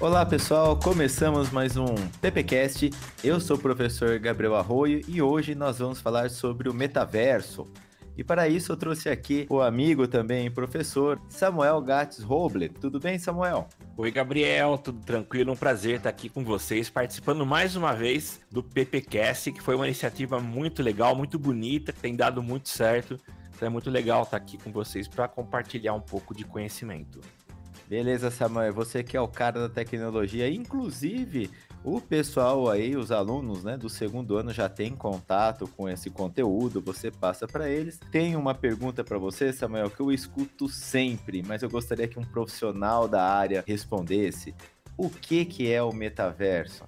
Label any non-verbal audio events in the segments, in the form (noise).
Olá pessoal, começamos mais um PPcast. Eu sou o professor Gabriel Arroio e hoje nós vamos falar sobre o metaverso. E para isso eu trouxe aqui o amigo também, professor Samuel Gates Roble. Tudo bem, Samuel? Oi, Gabriel, tudo tranquilo? Um prazer estar aqui com vocês, participando mais uma vez do PPcast, que foi uma iniciativa muito legal, muito bonita, que tem dado muito certo. Então é muito legal estar aqui com vocês para compartilhar um pouco de conhecimento. Beleza, Samuel, você que é o cara da tecnologia, inclusive o pessoal aí, os alunos, né, do segundo ano já tem contato com esse conteúdo, você passa para eles. Tem uma pergunta para você, Samuel, que eu escuto sempre, mas eu gostaria que um profissional da área respondesse. O que que é o metaverso?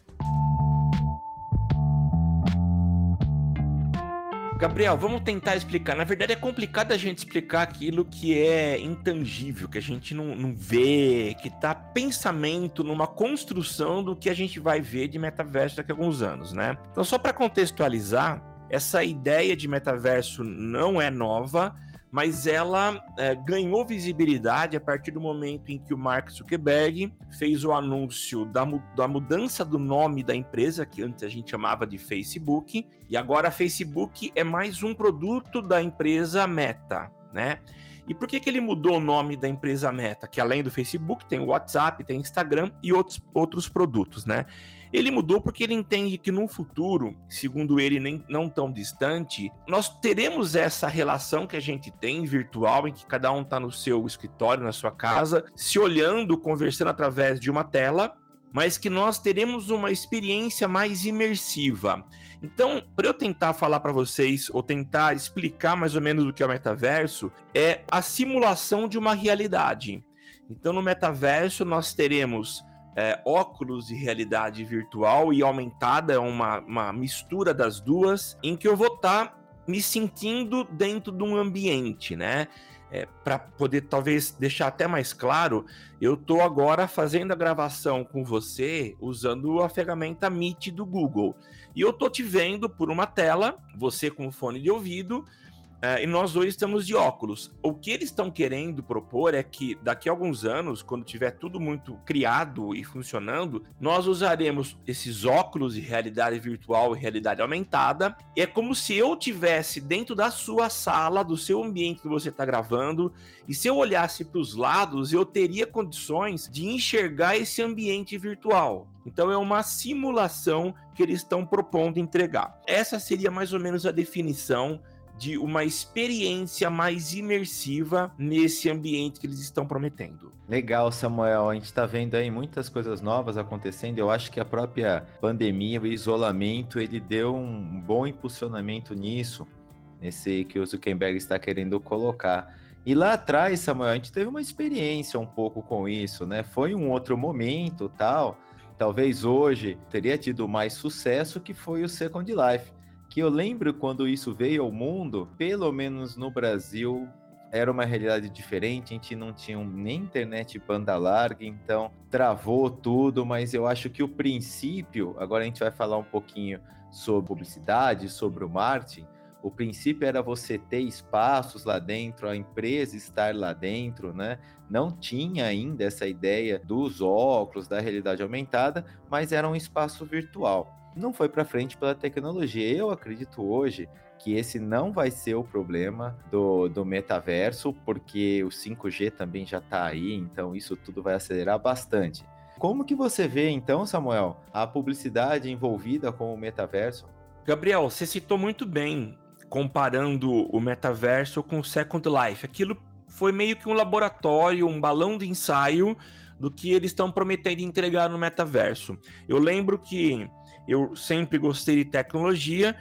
Gabriel, vamos tentar explicar. Na verdade, é complicado a gente explicar aquilo que é intangível, que a gente não, não vê, que tá pensamento numa construção do que a gente vai ver de metaverso daqui a alguns anos, né? Então, só para contextualizar, essa ideia de metaverso não é nova mas ela é, ganhou visibilidade a partir do momento em que o Mark Zuckerberg fez o anúncio da, da mudança do nome da empresa, que antes a gente chamava de Facebook, e agora Facebook é mais um produto da empresa Meta, né? E por que, que ele mudou o nome da empresa Meta? Que além do Facebook, tem o WhatsApp, tem Instagram e outros, outros produtos, né? Ele mudou porque ele entende que no futuro, segundo ele, nem não tão distante, nós teremos essa relação que a gente tem virtual, em que cada um está no seu escritório, na sua casa, se olhando, conversando através de uma tela, mas que nós teremos uma experiência mais imersiva. Então, para eu tentar falar para vocês ou tentar explicar mais ou menos o que é o metaverso, é a simulação de uma realidade. Então, no metaverso nós teremos é, óculos de realidade virtual e aumentada, é uma, uma mistura das duas, em que eu vou estar tá me sentindo dentro de um ambiente, né? É, para poder talvez deixar até mais claro, eu estou agora fazendo a gravação com você usando a ferramenta Meet do Google. E eu estou te vendo por uma tela, você com fone de ouvido, é, e nós dois estamos de óculos. O que eles estão querendo propor é que daqui a alguns anos, quando tiver tudo muito criado e funcionando, nós usaremos esses óculos de realidade virtual e realidade aumentada. E é como se eu tivesse dentro da sua sala, do seu ambiente que você está gravando, e se eu olhasse para os lados, eu teria condições de enxergar esse ambiente virtual. Então é uma simulação que eles estão propondo entregar. Essa seria mais ou menos a definição de uma experiência mais imersiva nesse ambiente que eles estão prometendo. Legal, Samuel. A gente está vendo aí muitas coisas novas acontecendo. Eu acho que a própria pandemia, o isolamento, ele deu um bom impulsionamento nisso, nesse que o Zuckerberg está querendo colocar. E lá atrás, Samuel, a gente teve uma experiência um pouco com isso, né? Foi um outro momento, tal. Talvez hoje teria tido mais sucesso que foi o Second Life que eu lembro quando isso veio ao mundo, pelo menos no Brasil, era uma realidade diferente, a gente não tinha nem internet banda larga, então travou tudo, mas eu acho que o princípio, agora a gente vai falar um pouquinho sobre publicidade, sobre o marketing, o princípio era você ter espaços lá dentro, a empresa estar lá dentro, né? Não tinha ainda essa ideia dos óculos, da realidade aumentada, mas era um espaço virtual não foi para frente pela tecnologia. Eu acredito hoje que esse não vai ser o problema do, do metaverso, porque o 5G também já está aí, então isso tudo vai acelerar bastante. Como que você vê então, Samuel, a publicidade envolvida com o metaverso? Gabriel, você citou muito bem comparando o metaverso com o Second Life. Aquilo foi meio que um laboratório, um balão de ensaio do que eles estão prometendo entregar no metaverso. Eu lembro que eu sempre gostei de tecnologia.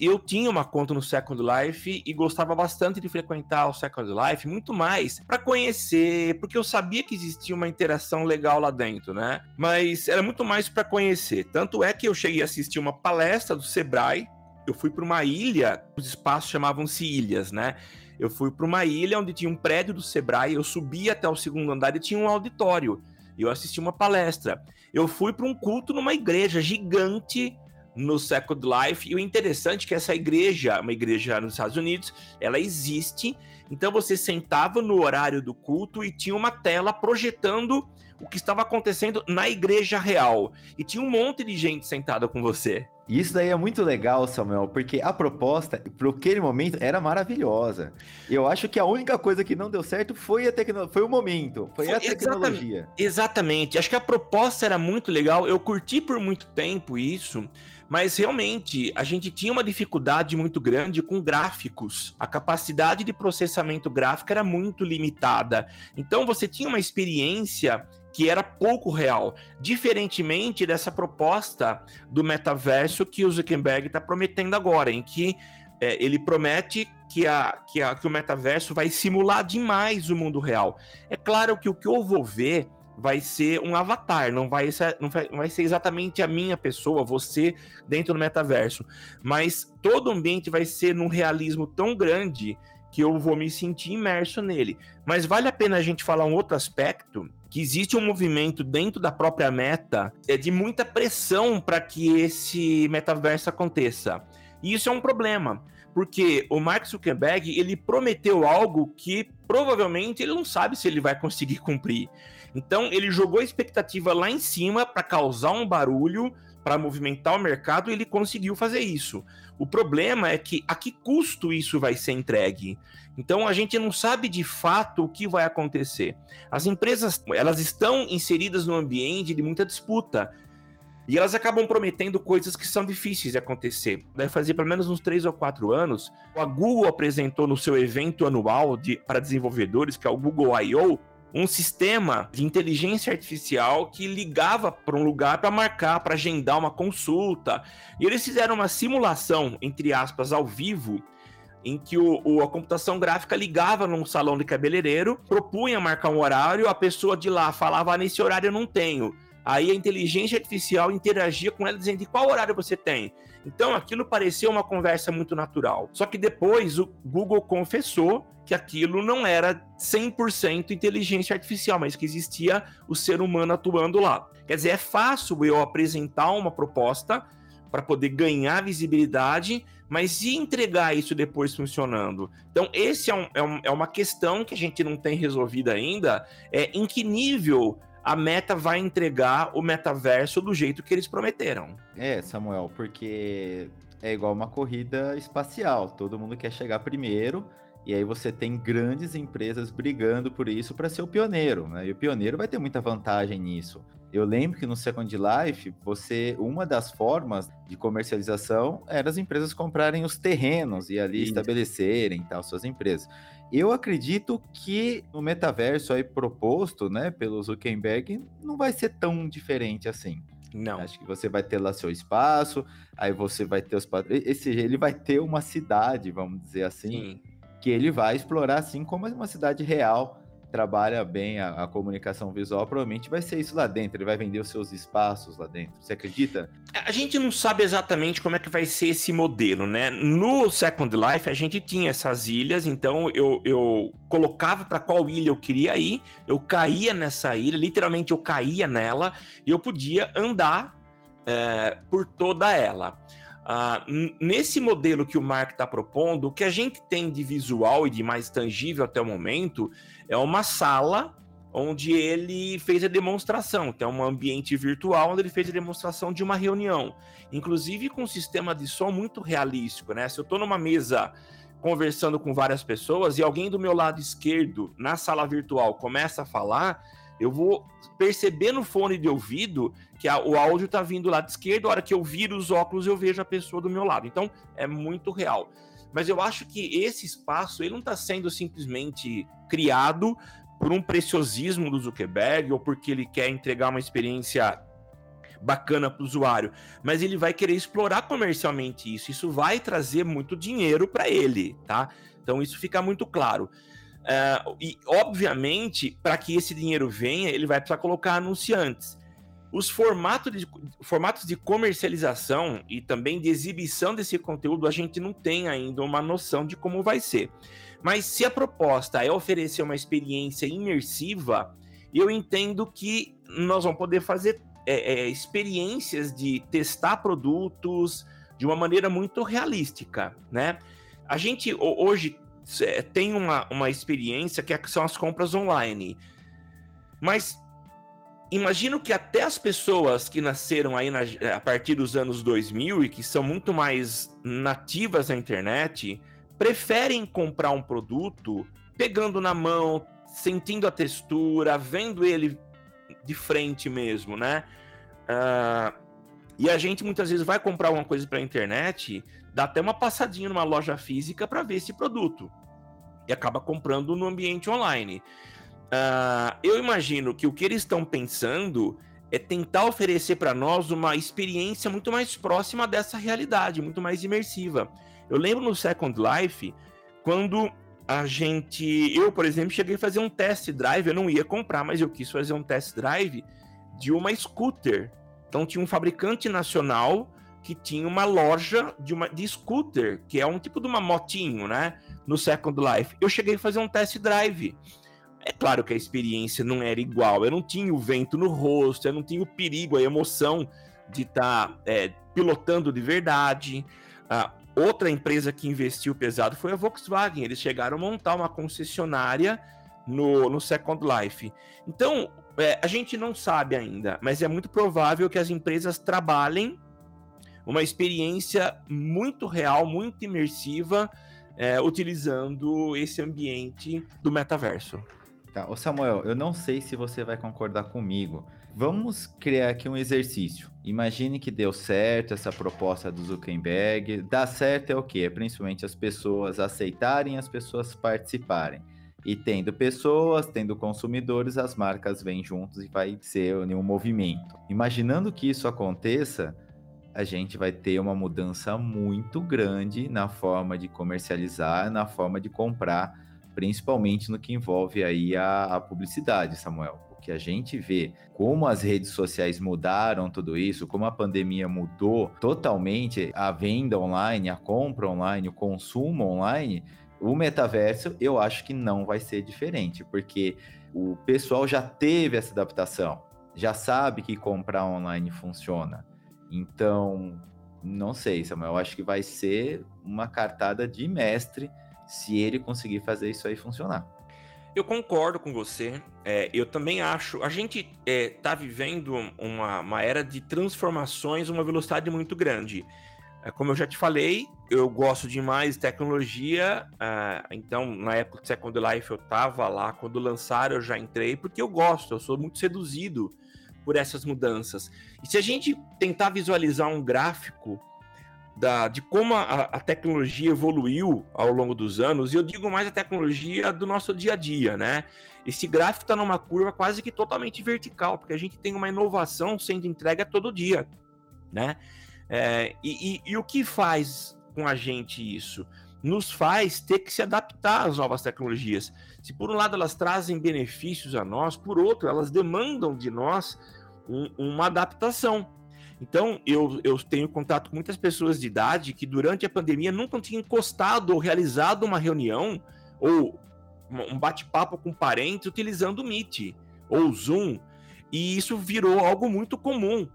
Eu tinha uma conta no Second Life e gostava bastante de frequentar o Second Life, muito mais para conhecer, porque eu sabia que existia uma interação legal lá dentro, né? Mas era muito mais para conhecer. Tanto é que eu cheguei a assistir uma palestra do Sebrae eu fui para uma ilha, os espaços chamavam-se ilhas, né? Eu fui para uma ilha onde tinha um prédio do Sebrae, eu subi até o segundo andar e tinha um auditório. Eu assisti uma palestra. Eu fui para um culto numa igreja gigante no Second Life. E o interessante é que essa igreja, uma igreja nos Estados Unidos, ela existe. Então você sentava no horário do culto e tinha uma tela projetando o que estava acontecendo na igreja real. E tinha um monte de gente sentada com você. E isso daí é muito legal, Samuel, porque a proposta, para aquele momento, era maravilhosa. Eu acho que a única coisa que não deu certo foi a tecnologia, foi o momento, foi, foi a tecnologia. Exatamente, exatamente. Acho que a proposta era muito legal. Eu curti por muito tempo isso. Mas realmente a gente tinha uma dificuldade muito grande com gráficos. A capacidade de processamento gráfico era muito limitada. Então você tinha uma experiência que era pouco real, diferentemente dessa proposta do metaverso que o Zuckerberg está prometendo agora, em que é, ele promete que, a, que, a, que o metaverso vai simular demais o mundo real. É claro que o que eu vou ver vai ser um avatar, não vai ser, não vai, não vai ser exatamente a minha pessoa, você dentro do metaverso, mas todo o ambiente vai ser num realismo tão grande que eu vou me sentir imerso nele. Mas vale a pena a gente falar um outro aspecto, que existe um movimento dentro da própria meta é de muita pressão para que esse metaverso aconteça. E isso é um problema, porque o Mark Zuckerberg, ele prometeu algo que provavelmente ele não sabe se ele vai conseguir (laughs) cumprir. Então, ele jogou a expectativa lá em cima para causar um barulho, para movimentar o mercado, e ele conseguiu fazer isso. O problema é que a que custo isso vai ser entregue? Então, a gente não sabe de fato o que vai acontecer. As empresas, elas estão inseridas num ambiente de muita disputa. E elas acabam prometendo coisas que são difíceis de acontecer. Deve fazer pelo menos uns três ou quatro anos. A Google apresentou no seu evento anual de, para desenvolvedores, que é o Google I.O., um sistema de inteligência artificial que ligava para um lugar para marcar, para agendar uma consulta. E eles fizeram uma simulação, entre aspas, ao vivo, em que o, o, a computação gráfica ligava num salão de cabeleireiro, propunha marcar um horário, a pessoa de lá falava: ah, nesse horário eu não tenho. Aí a inteligência artificial interagia com ela dizendo: qual horário você tem? Então aquilo parecia uma conversa muito natural. Só que depois o Google confessou que aquilo não era 100% inteligência artificial, mas que existia o ser humano atuando lá. Quer dizer, é fácil eu apresentar uma proposta para poder ganhar visibilidade, mas e entregar isso depois funcionando? Então, esse é, um, é, um, é uma questão que a gente não tem resolvida ainda, é em que nível a Meta vai entregar o metaverso do jeito que eles prometeram. É, Samuel, porque é igual uma corrida espacial, todo mundo quer chegar primeiro, e aí você tem grandes empresas brigando por isso para ser o pioneiro, né? E o pioneiro vai ter muita vantagem nisso. Eu lembro que no Second Life, você uma das formas de comercialização era as empresas comprarem os terrenos e ali Isso. estabelecerem tal suas empresas. Eu acredito que no metaverso aí proposto, né, pelo Zuckerberg, não vai ser tão diferente assim. Não. Acho que você vai ter lá seu espaço, aí você vai ter os esse ele vai ter uma cidade, vamos dizer assim, Sim. que ele vai explorar assim como uma cidade real trabalha bem a, a, comunicação visual, provavelmente vai ser isso lá dentro. Ele vai vender os seus espaços lá dentro. Você acredita? A gente não sabe exatamente como é que vai ser esse modelo, né? No Second Life, a gente tinha essas ilhas, então eu, eu colocava para qual ilha eu queria ir, eu caía nessa ilha, literalmente eu caía nela, e eu podia andar é, por toda ela. Ah, nesse modelo que o Mark está propondo, o que a gente tem de visual e de mais tangível até o momento é uma sala onde ele fez a demonstração. Então, um ambiente virtual onde ele fez a demonstração de uma reunião, inclusive com um sistema de som muito realístico, né? Se eu estou numa mesa conversando com várias pessoas e alguém do meu lado esquerdo na sala virtual começa a falar, eu vou perceber no fone de ouvido que a, o áudio está vindo lá de esquerda, a hora que eu viro os óculos eu vejo a pessoa do meu lado. Então é muito real. Mas eu acho que esse espaço ele não está sendo simplesmente criado por um preciosismo do Zuckerberg ou porque ele quer entregar uma experiência bacana para o usuário, mas ele vai querer explorar comercialmente isso. Isso vai trazer muito dinheiro para ele, tá? Então isso fica muito claro. Uh, e, obviamente, para que esse dinheiro venha, ele vai precisar colocar anunciantes. os formatos de, formatos de comercialização e também de exibição desse conteúdo, a gente não tem ainda uma noção de como vai ser. Mas se a proposta é oferecer uma experiência imersiva, eu entendo que nós vamos poder fazer é, é, experiências de testar produtos de uma maneira muito realística, né? A gente hoje tem uma, uma experiência que são as compras online, mas imagino que até as pessoas que nasceram aí na, a partir dos anos 2000 e que são muito mais nativas na internet preferem comprar um produto pegando na mão, sentindo a textura, vendo ele de frente mesmo, né? Uh, e a gente muitas vezes vai comprar alguma coisa pela internet, dá até uma passadinha numa loja física para ver esse produto e acaba comprando no ambiente online. Uh, eu imagino que o que eles estão pensando é tentar oferecer para nós uma experiência muito mais próxima dessa realidade, muito mais imersiva. Eu lembro no Second Life, quando a gente. Eu, por exemplo, cheguei a fazer um test drive, eu não ia comprar, mas eu quis fazer um test drive de uma scooter. Então tinha um fabricante nacional que tinha uma loja de, uma, de scooter, que é um tipo de uma motinho, né? No Second Life. Eu cheguei a fazer um test drive. É claro que a experiência não era igual. Eu não tinha o vento no rosto, eu não tinha o perigo, a emoção de estar tá, é, pilotando de verdade. Ah, outra empresa que investiu pesado foi a Volkswagen. Eles chegaram a montar uma concessionária no, no Second Life. Então, é, a gente não sabe ainda, mas é muito provável que as empresas trabalhem uma experiência muito real, muito imersiva, é, utilizando esse ambiente do metaverso. Tá, ô Samuel, eu não sei se você vai concordar comigo. Vamos criar aqui um exercício. Imagine que deu certo essa proposta do Zuckerberg. Dá certo é o quê? Principalmente as pessoas aceitarem, as pessoas participarem. E tendo pessoas, tendo consumidores, as marcas vêm juntos e vai ser um movimento. Imaginando que isso aconteça, a gente vai ter uma mudança muito grande na forma de comercializar, na forma de comprar principalmente no que envolve aí a, a publicidade, Samuel. O que a gente vê, como as redes sociais mudaram tudo isso, como a pandemia mudou totalmente a venda online, a compra online, o consumo online, o metaverso eu acho que não vai ser diferente, porque o pessoal já teve essa adaptação, já sabe que comprar online funciona. Então, não sei, Samuel, eu acho que vai ser uma cartada de mestre se ele conseguir fazer isso aí funcionar. Eu concordo com você. É, eu também acho. A gente está é, tá vivendo uma, uma, era de transformações, uma velocidade muito grande. É, como eu já te falei, eu gosto demais de tecnologia. É, então, na época do Second Life, eu estava lá. Quando lançaram, eu já entrei, porque eu gosto, eu sou muito seduzido por essas mudanças. E se a gente tentar visualizar um gráfico da, de como a, a, tecnologia evoluiu ao longo dos anos, e eu digo mais a tecnologia do nosso dia a dia, né? Esse gráfico está numa curva quase que totalmente vertical, porque a gente tem uma inovação sendo entregue todo dia, né? É, e, e, e o que faz com a gente isso? Nos faz ter que se adaptar às novas tecnologias. Se por um lado elas trazem benefícios a nós, por outro, elas demandam de nós um, uma adaptação. Então, eu, eu tenho contato com muitas pessoas de idade que durante a pandemia nunca tinham encostado ou realizado uma reunião ou um bate-papo com parentes utilizando o Meet ou Zoom. E isso virou algo muito comum.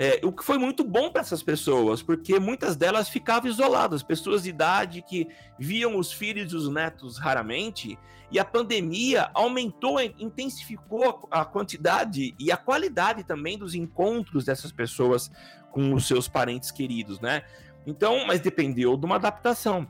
É, o que foi muito bom para essas pessoas, porque muitas delas ficavam isoladas, pessoas de idade que viam os filhos e os netos raramente, e a pandemia aumentou, intensificou a quantidade e a qualidade também dos encontros dessas pessoas com os seus parentes queridos, né? Então, mas dependeu de uma adaptação.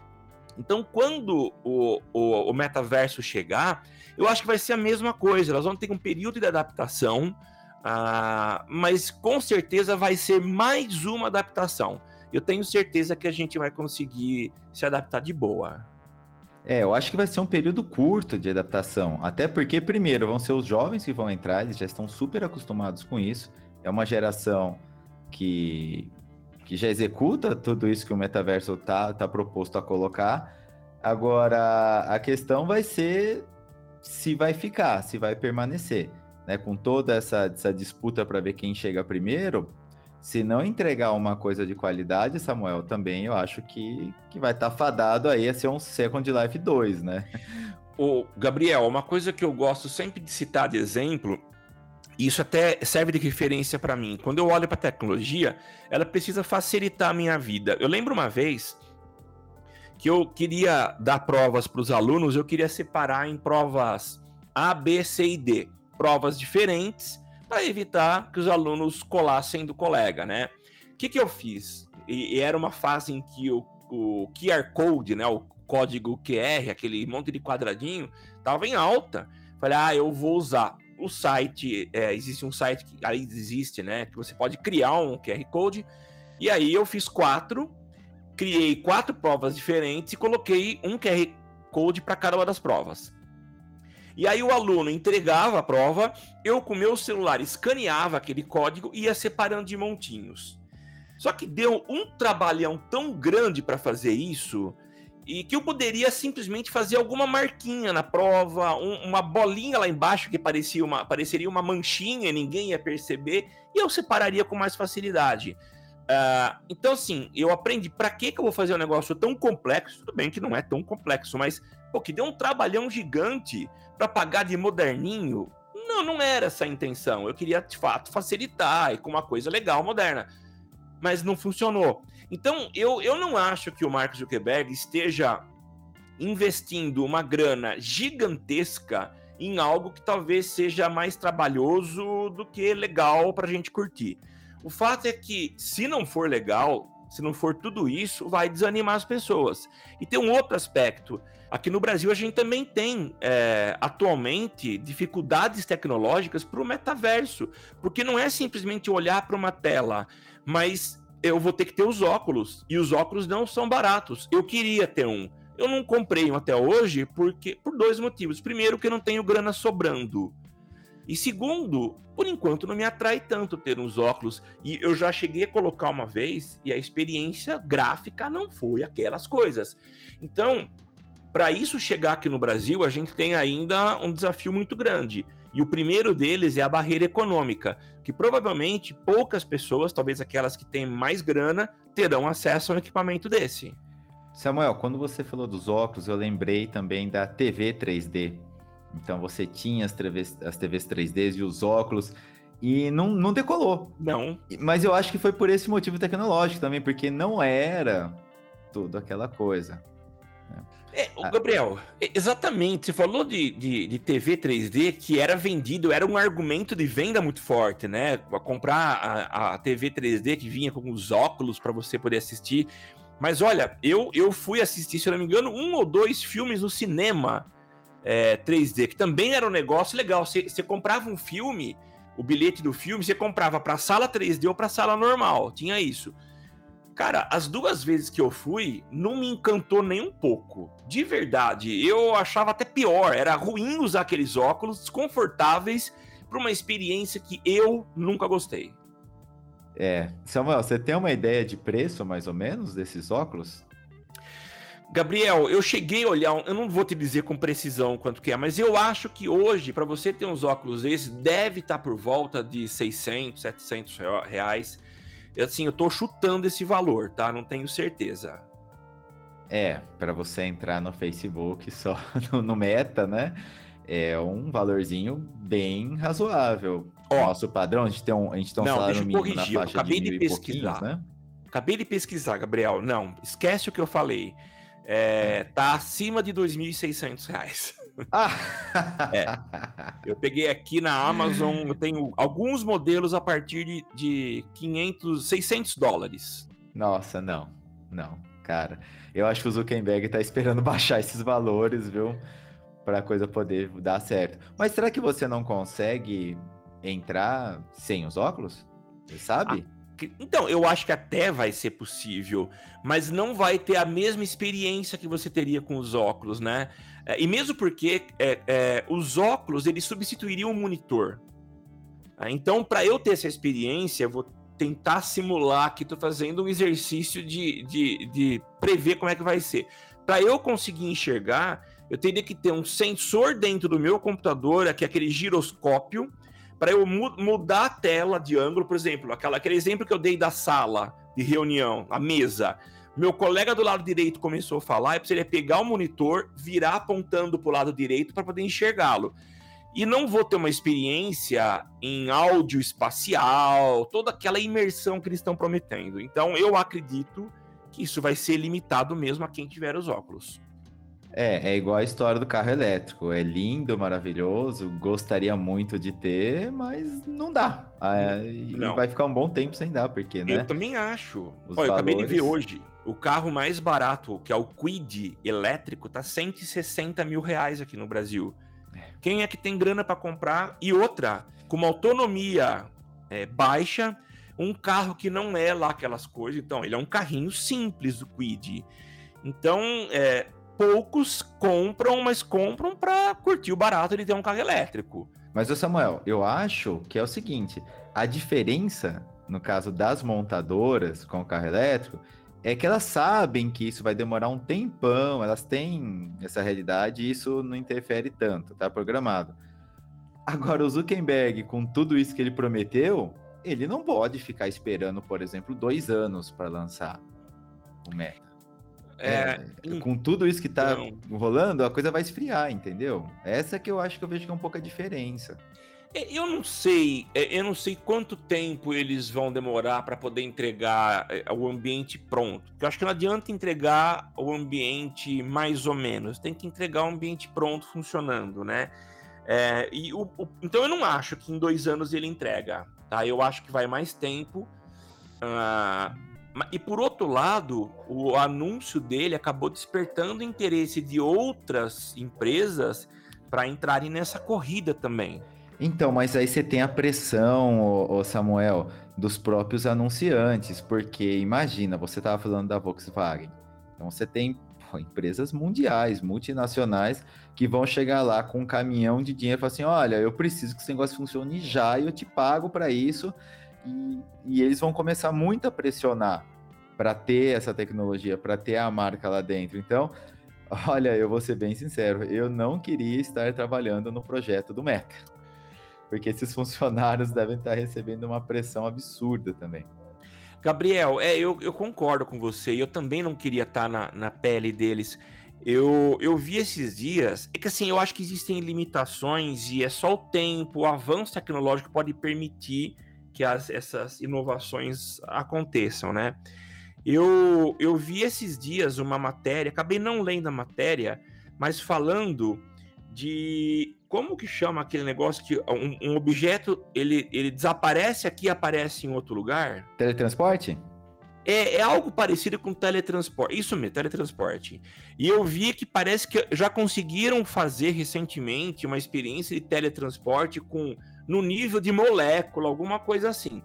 Então, quando o, o, o metaverso chegar, eu acho que vai ser a mesma coisa. Nós vamos ter um período de adaptação ah, mas com certeza vai ser mais uma adaptação. Eu tenho certeza que a gente vai conseguir se adaptar de boa. É, eu acho que vai ser um período curto de adaptação. Até porque, primeiro, vão ser os jovens que vão entrar, eles já estão super acostumados com isso. É uma geração que, que já executa tudo isso que o metaverso está tá proposto a colocar. Agora, a questão vai ser se vai ficar, se vai permanecer. Né, com toda essa, essa disputa para ver quem chega primeiro, se não entregar uma coisa de qualidade, Samuel, também eu acho que, que vai estar tá fadado aí a ser um Second Life 2, né? (laughs) O Gabriel, uma coisa que eu gosto sempre de citar de exemplo, e isso até serve de referência para mim. Quando eu olho para a tecnologia, ela precisa facilitar a minha vida. Eu lembro uma vez que eu queria dar provas para os alunos, eu queria separar em provas A, B, C e D, provas diferentes para evitar que os alunos colassem do colega, né? O que, que eu fiz? E, e era uma fase em que o, o QR Code, né, o código QR, aquele monte de quadradinho, estava em alta. Falei, ah, eu vou usar o site. É, existe um site que aí existe, né? Que você pode criar um QR Code. E aí eu fiz quatro, criei quatro provas diferentes e coloquei um QR Code para cada uma das provas. E aí o aluno entregava a prova, eu com meu celular escaneava aquele código e ia separando de montinhos. Só que deu um trabalhão tão grande para fazer isso e que eu poderia simplesmente fazer alguma marquinha na prova, um, uma bolinha lá embaixo que parecia uma, pareceria uma manchinha, ninguém ia perceber e eu separaria com mais facilidade. Uh, então, assim, eu aprendi para que, que eu vou fazer um negócio tão complexo. Tudo bem que não é tão complexo, mas pô, que deu um trabalhão gigante para pagar de moderninho. Não, não era essa a intenção. Eu queria, de fato, facilitar e com uma coisa legal, moderna. Mas não funcionou. Então, eu, eu não acho que o Mark Zuckerberg esteja investindo uma grana gigantesca em algo que talvez seja mais trabalhoso do que legal para a gente curtir. O fato é que, se não for legal, se não for tudo isso, vai desanimar as pessoas. E tem um outro aspecto. Aqui no Brasil, a gente também tem, é, atualmente, dificuldades tecnológicas para o metaverso. Porque não é simplesmente olhar para uma tela, mas eu vou ter que ter os óculos. E os óculos não são baratos. Eu queria ter um. Eu não comprei um até hoje porque por dois motivos. Primeiro, que eu não tenho grana sobrando. E segundo, por enquanto não me atrai tanto ter uns óculos. E eu já cheguei a colocar uma vez e a experiência gráfica não foi aquelas coisas. Então, para isso chegar aqui no Brasil, a gente tem ainda um desafio muito grande. E o primeiro deles é a barreira econômica, que provavelmente poucas pessoas, talvez aquelas que têm mais grana, terão acesso a um equipamento desse. Samuel, quando você falou dos óculos, eu lembrei também da TV 3D. Então você tinha as TVs, as TVs 3D e os óculos e não, não decolou. Não. Mas eu acho que foi por esse motivo tecnológico também, porque não era tudo aquela coisa. Né? É, o Gabriel, exatamente. Você falou de, de, de, TV 3D que era vendido, era um argumento de venda muito forte, né? Comprar a, a TV 3D que vinha com os óculos para você poder assistir. Mas olha, eu, eu fui assistir, se eu não me engano, um ou dois filmes no cinema é, 3D, que também era um negócio legal. Você, você comprava um filme, o bilhete do filme, você comprava para sala 3D ou para sala normal. Tinha isso. Cara, as duas vezes que eu fui, não me encantou nem um pouco. De verdade, eu achava até pior. Era ruim usar aqueles óculos desconfortáveis para uma experiência que eu nunca gostei. É, Samuel, você tem uma ideia de preço mais ou menos desses óculos? Gabriel, eu cheguei a olhar, eu não vou te dizer com precisão quanto que é, mas eu acho que hoje, para você ter uns óculos desses, deve estar tá por volta de 600, 700 reais. Assim, eu tô chutando esse valor, tá? Não tenho certeza. É, para você entrar no Facebook só (laughs) no, no, Meta, né? É um valorzinho bem razoável. Ó, Nosso padrão, a gente tem um, a gente tem um não, salário mínimo na faixa acabei de, de pesquisar. né? Acabei de pesquisar, Gabriel. Não, esquece o que eu falei é, tá acima de R$ 2.600. Ah. (laughs) é. Eu peguei aqui na Amazon, eu tenho alguns modelos a partir de, de 500, 600 dólares. Nossa, não, não, cara. Eu acho que o Zuckerberg tá esperando (laughs) baixar esses valores, viu? Para a coisa poder dar certo. Mas será que você não consegue entrar sem os óculos? Você sabe? Ah. Então, eu acho que até vai ser possível, mas não vai ter a mesma experiência que você teria com os óculos, né? É, e mesmo porque é, é, os óculos eles substituiriam o monitor. Né? Então, para eu ter essa experiência, eu vou tentar simular que estou fazendo um exercício de, de, de prever como é que vai ser. Para eu conseguir enxergar, eu teria que ter um sensor dentro do meu computador, que aquele giroscópio, para eu mu mudar a tela de ângulo, por exemplo, aquela, aquele exemplo que eu dei da sala de reunião, a mesa. Meu colega do lado direito começou a falar, eu precisaria pegar o monitor, virar apontando para o lado direito para poder enxergá-lo. E não vou ter uma experiência em áudio espacial, toda aquela imersão que eles estão prometendo. Então, eu acredito que isso vai ser limitado mesmo a quem tiver os óculos. É, é igual a história do carro elétrico. É lindo, maravilhoso, gostaria muito de ter, mas não dá. Ah, não. Vai ficar um bom tempo sem dar, porque, né? Eu também acho. Os Olha, valores... eu acabei de ver hoje. O carro mais barato, que é o Quid elétrico, tá 160 mil reais aqui no Brasil. É. Quem é que tem grana para comprar? E outra, com uma autonomia é, baixa, um carro que não é lá aquelas coisas. Então, ele é um carrinho simples do Quid. Então, é, poucos compram, mas compram para curtir o barato de ter um carro elétrico. Mas, o Samuel, eu acho que é o seguinte: a diferença, no caso das montadoras com o carro elétrico, é que elas sabem que isso vai demorar um tempão, elas têm essa realidade e isso não interfere tanto, tá programado. Agora, o Zuckerberg, com tudo isso que ele prometeu, ele não pode ficar esperando, por exemplo, dois anos para lançar o Meta. É, é, com tudo isso que tá não. rolando, a coisa vai esfriar, entendeu? Essa que eu acho que eu vejo que é um pouco a diferença. É, eu não sei, é, eu não sei quanto tempo eles vão demorar para poder entregar é, o ambiente pronto. Eu acho que não adianta entregar o ambiente mais ou menos, tem que entregar o ambiente pronto funcionando, né? É, e o, o, então eu não acho que em dois anos ele entrega, tá? Eu acho que vai mais tempo. Uh, e por outro lado, o anúncio dele acabou despertando interesse de outras empresas para entrarem nessa corrida também. Então, mas aí você tem a pressão, Samuel, dos próprios anunciantes, porque imagina, você estava falando da Volkswagen. Então você tem pô, empresas mundiais, multinacionais, que vão chegar lá com um caminhão de dinheiro e falar assim: olha, eu preciso que esse negócio funcione já e eu te pago para isso. E, e eles vão começar muito a pressionar para ter essa tecnologia, para ter a marca lá dentro. Então, (laughs) olha, eu vou ser bem sincero, eu não queria estar trabalhando no projeto do Meta. Porque esses (laughs) funcionários devem estar recebendo uma pressão absurda também. Gabriel, é, eu, eu concordo com você. Eu também não queria estar na, na pele deles. Eu, eu vi esses dias. É que assim, eu acho que existem limitações e é só o tempo, o avanço tecnológico pode permitir que as, essas inovações aconteçam, né? Eu, eu vi esses dias uma matéria, acabei não lendo a matéria, mas falando de como que chama aquele negócio que um, um objeto ele, ele desaparece aqui e aparece em outro lugar? Teletransporte? É, é, algo parecido com teletransporte. Isso mesmo, teletransporte. E eu vi que parece que já conseguiram fazer recentemente uma experiência de teletransporte com no nível de molécula, alguma coisa assim.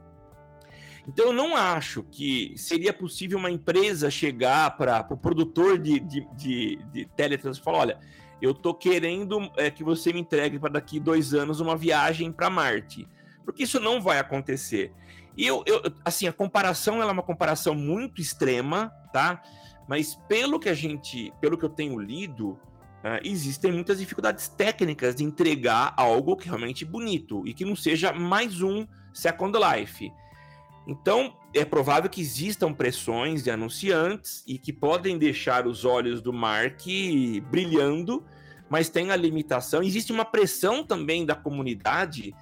Então eu não acho que seria possível uma empresa chegar para o pro produtor de, de, de, de teletransporte e falar: olha, eu estou querendo é, que você me entregue para daqui dois anos uma viagem para Marte. Porque isso não vai acontecer. E eu, eu, assim, a comparação ela é uma comparação muito extrema, tá? Mas pelo que a gente, pelo que eu tenho lido, Uh, existem muitas dificuldades técnicas de entregar algo que realmente bonito e que não seja mais um Second Life. Então, é provável que existam pressões de anunciantes e que podem deixar os olhos do Mark brilhando, mas tem a limitação. Existe uma pressão também da comunidade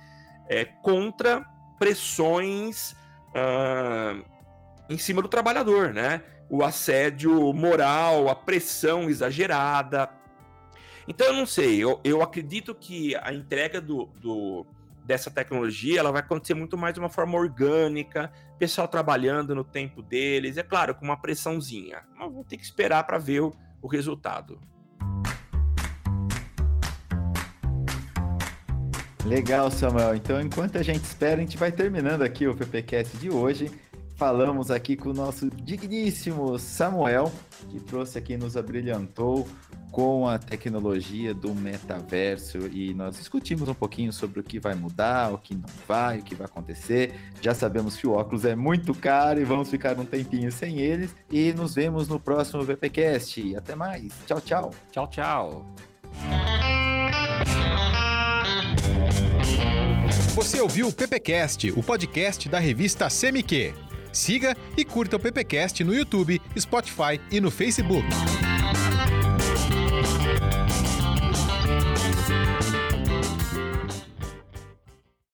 é, contra pressões uh, em cima do trabalhador, né? O assédio moral, a pressão exagerada, então eu não sei, eu, eu acredito que a entrega do, do, dessa tecnologia ela vai acontecer muito mais de uma forma orgânica, pessoal trabalhando no tempo deles, é claro, com uma pressãozinha. Mas vou ter que esperar para ver o, o resultado. Legal, Samuel. Então, enquanto a gente espera, a gente vai terminando aqui o PPcast de hoje. Falamos aqui com o nosso digníssimo Samuel, que trouxe aqui, nos abrilhantou com a tecnologia do metaverso e nós discutimos um pouquinho sobre o que vai mudar, o que não vai, o que vai acontecer. Já sabemos que o óculos é muito caro e vamos ficar um tempinho sem eles. E nos vemos no próximo VPcast. Até mais. Tchau, tchau. Tchau, tchau. Você ouviu o PPcast, o podcast da revista CMQ. Siga e curta o PPcast no YouTube, Spotify e no Facebook.